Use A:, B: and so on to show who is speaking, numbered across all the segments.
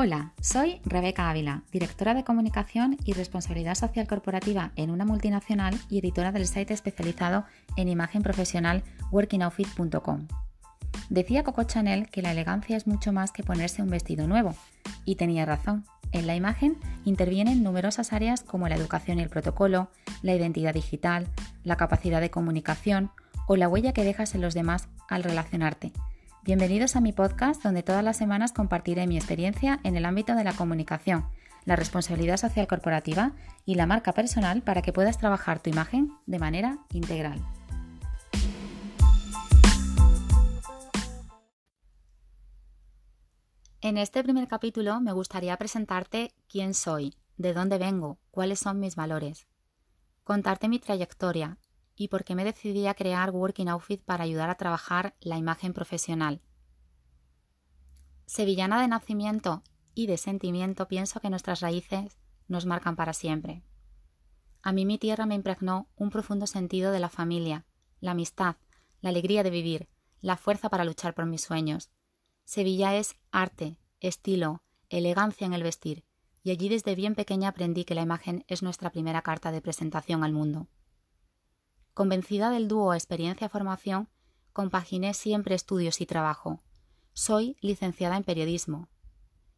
A: Hola, soy Rebeca Ávila, directora de comunicación y responsabilidad social corporativa en una multinacional y editora del site especializado en imagen profesional workingoutfit.com. Decía Coco Chanel que la elegancia es mucho más que ponerse un vestido nuevo, y tenía razón. En la imagen intervienen numerosas áreas como la educación y el protocolo, la identidad digital, la capacidad de comunicación o la huella que dejas en los demás al relacionarte Bienvenidos a mi podcast donde todas las semanas compartiré mi experiencia en el ámbito de la comunicación, la responsabilidad social corporativa y la marca personal para que puedas trabajar tu imagen de manera integral. En este primer capítulo me gustaría presentarte quién soy, de dónde vengo, cuáles son mis valores, contarte mi trayectoria y por qué me decidí a crear Working Outfit para ayudar a trabajar la imagen profesional. Sevillana de nacimiento y de sentimiento, pienso que nuestras raíces nos marcan para siempre. A mí mi tierra me impregnó un profundo sentido de la familia, la amistad, la alegría de vivir, la fuerza para luchar por mis sueños. Sevilla es arte, estilo, elegancia en el vestir, y allí desde bien pequeña aprendí que la imagen es nuestra primera carta de presentación al mundo. Convencida del dúo experiencia-formación, compaginé siempre estudios y trabajo. Soy licenciada en periodismo.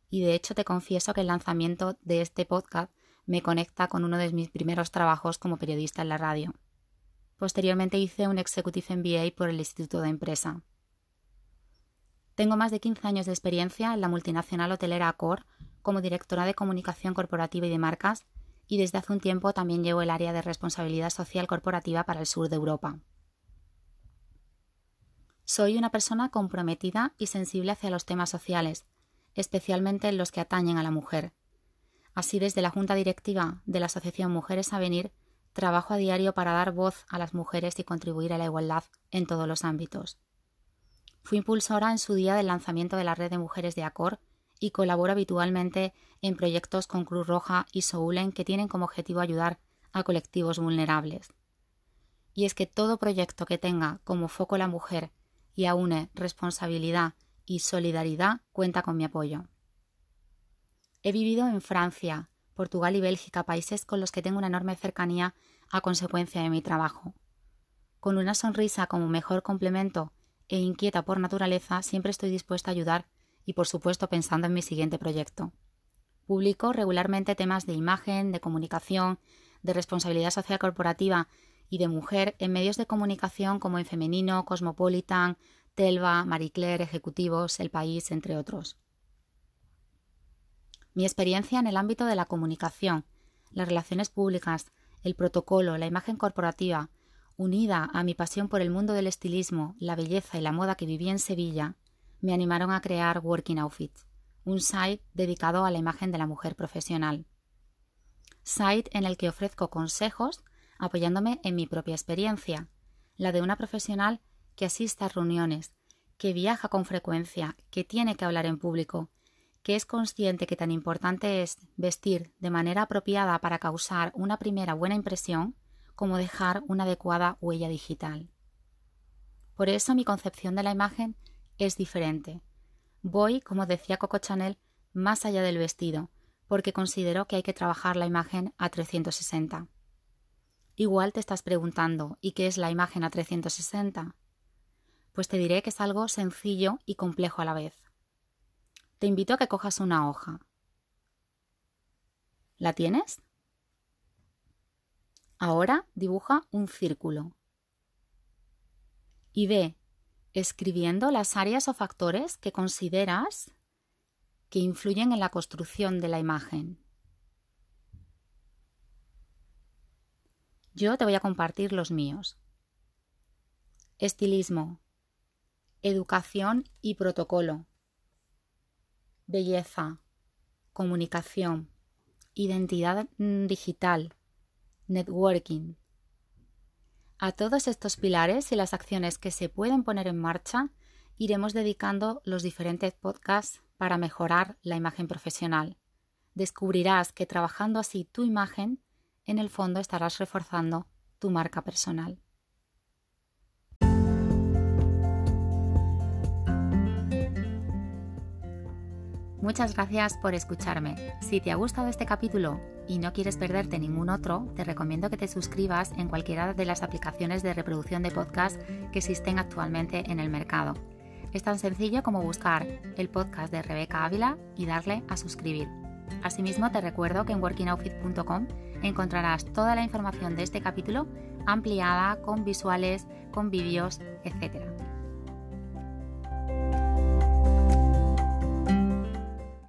A: Y de hecho te confieso que el lanzamiento de este podcast me conecta con uno de mis primeros trabajos como periodista en la radio. Posteriormente hice un Executive MBA por el Instituto de Empresa. Tengo más de 15 años de experiencia en la multinacional hotelera Accor como directora de comunicación corporativa y de marcas y desde hace un tiempo también llevo el área de responsabilidad social corporativa para el sur de Europa. Soy una persona comprometida y sensible hacia los temas sociales, especialmente los que atañen a la mujer. Así, desde la Junta Directiva de la Asociación Mujeres a Venir, trabajo a diario para dar voz a las mujeres y contribuir a la igualdad en todos los ámbitos. Fui impulsora en su día del lanzamiento de la red de mujeres de ACOR y colaboro habitualmente en proyectos con Cruz Roja y Soulen que tienen como objetivo ayudar a colectivos vulnerables. Y es que todo proyecto que tenga como foco la mujer y aúne responsabilidad y solidaridad cuenta con mi apoyo. He vivido en Francia, Portugal y Bélgica, países con los que tengo una enorme cercanía a consecuencia de mi trabajo. Con una sonrisa como mejor complemento e inquieta por naturaleza, siempre estoy dispuesta a ayudar y por supuesto pensando en mi siguiente proyecto. Publico regularmente temas de imagen, de comunicación, de responsabilidad social corporativa y de mujer en medios de comunicación como en Femenino, Cosmopolitan, Telva, Marie Claire, Ejecutivos, El País, entre otros. Mi experiencia en el ámbito de la comunicación, las relaciones públicas, el protocolo, la imagen corporativa, unida a mi pasión por el mundo del estilismo, la belleza y la moda que viví en Sevilla, me animaron a crear Working Outfits, un site dedicado a la imagen de la mujer profesional. Site en el que ofrezco consejos apoyándome en mi propia experiencia, la de una profesional que asiste a reuniones, que viaja con frecuencia, que tiene que hablar en público, que es consciente que tan importante es vestir de manera apropiada para causar una primera buena impresión como dejar una adecuada huella digital. Por eso mi concepción de la imagen es diferente. Voy, como decía Coco Chanel, más allá del vestido, porque considero que hay que trabajar la imagen a 360. Igual te estás preguntando, ¿y qué es la imagen a 360? Pues te diré que es algo sencillo y complejo a la vez. Te invito a que cojas una hoja. ¿La tienes? Ahora dibuja un círculo. Y ve escribiendo las áreas o factores que consideras que influyen en la construcción de la imagen. Yo te voy a compartir los míos. Estilismo, educación y protocolo, belleza, comunicación, identidad digital, networking, a todos estos pilares y las acciones que se pueden poner en marcha, iremos dedicando los diferentes podcasts para mejorar la imagen profesional. Descubrirás que trabajando así tu imagen, en el fondo estarás reforzando tu marca personal. Muchas gracias por escucharme. Si te ha gustado este capítulo y no quieres perderte ningún otro, te recomiendo que te suscribas en cualquiera de las aplicaciones de reproducción de podcast que existen actualmente en el mercado. Es tan sencillo como buscar el podcast de Rebeca Ávila y darle a suscribir. Asimismo, te recuerdo que en workingoutfit.com encontrarás toda la información de este capítulo ampliada con visuales, con vídeos, etc.